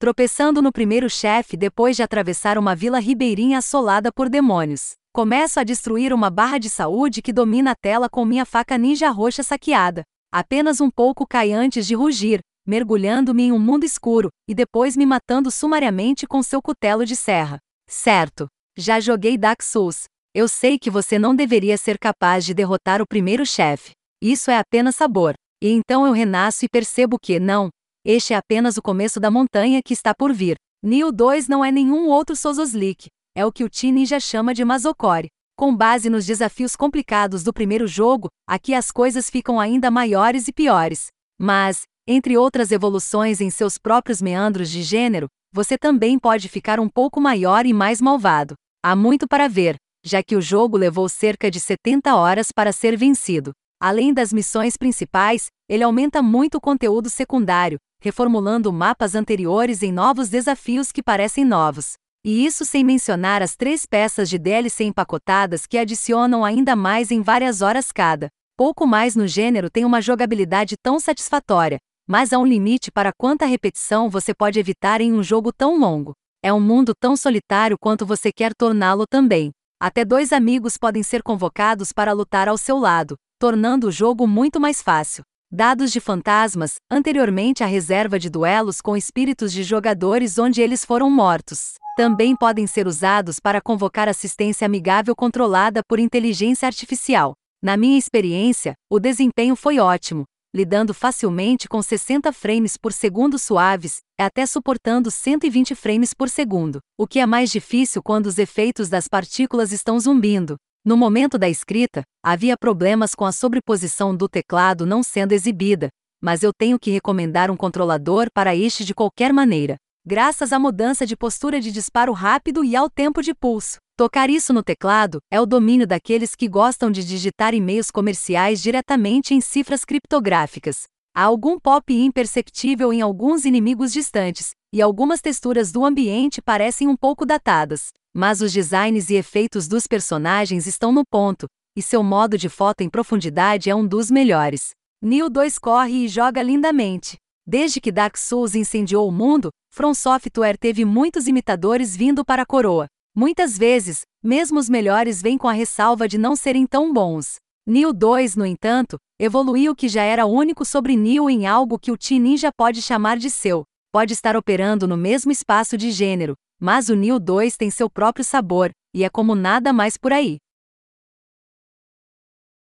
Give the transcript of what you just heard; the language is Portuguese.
tropeçando no primeiro chefe depois de atravessar uma vila ribeirinha assolada por demônios. Começo a destruir uma barra de saúde que domina a tela com minha faca ninja roxa saqueada. Apenas um pouco cai antes de rugir, mergulhando-me em um mundo escuro, e depois me matando sumariamente com seu cutelo de serra. Certo. Já joguei Dark Souls. Eu sei que você não deveria ser capaz de derrotar o primeiro chefe. Isso é apenas sabor. E então eu renasço e percebo que, não, este é apenas o começo da montanha que está por vir. Neo 2 não é nenhum outro Sozoslik. É o que o Tini já chama de Mazokori. Com base nos desafios complicados do primeiro jogo, aqui as coisas ficam ainda maiores e piores. Mas, entre outras evoluções em seus próprios meandros de gênero, você também pode ficar um pouco maior e mais malvado. Há muito para ver, já que o jogo levou cerca de 70 horas para ser vencido. Além das missões principais, ele aumenta muito o conteúdo secundário, reformulando mapas anteriores em novos desafios que parecem novos. E isso sem mencionar as três peças de DLC empacotadas que adicionam ainda mais em várias horas cada. Pouco mais no gênero tem uma jogabilidade tão satisfatória, mas há um limite para quanta repetição você pode evitar em um jogo tão longo. É um mundo tão solitário quanto você quer torná-lo também. Até dois amigos podem ser convocados para lutar ao seu lado, tornando o jogo muito mais fácil. Dados de fantasmas, anteriormente a reserva de duelos com espíritos de jogadores onde eles foram mortos, também podem ser usados para convocar assistência amigável controlada por inteligência artificial. Na minha experiência, o desempenho foi ótimo, lidando facilmente com 60 frames por segundo suaves, até suportando 120 frames por segundo, o que é mais difícil quando os efeitos das partículas estão zumbindo. No momento da escrita, havia problemas com a sobreposição do teclado não sendo exibida, mas eu tenho que recomendar um controlador para este de qualquer maneira, graças à mudança de postura de disparo rápido e ao tempo de pulso. Tocar isso no teclado é o domínio daqueles que gostam de digitar e-mails comerciais diretamente em cifras criptográficas. Há algum pop imperceptível em alguns inimigos distantes, e algumas texturas do ambiente parecem um pouco datadas, mas os designs e efeitos dos personagens estão no ponto, e seu modo de foto em profundidade é um dos melhores. Neo 2 corre e joga lindamente. Desde que Dark Souls incendiou o mundo, From Software teve muitos imitadores vindo para a coroa. Muitas vezes, mesmo os melhores vêm com a ressalva de não serem tão bons. Neo 2, no entanto, evoluiu o que já era único sobre Neo em algo que o Team Ninja pode chamar de seu. Pode estar operando no mesmo espaço de gênero, mas o Neo 2 tem seu próprio sabor, e é como nada mais por aí.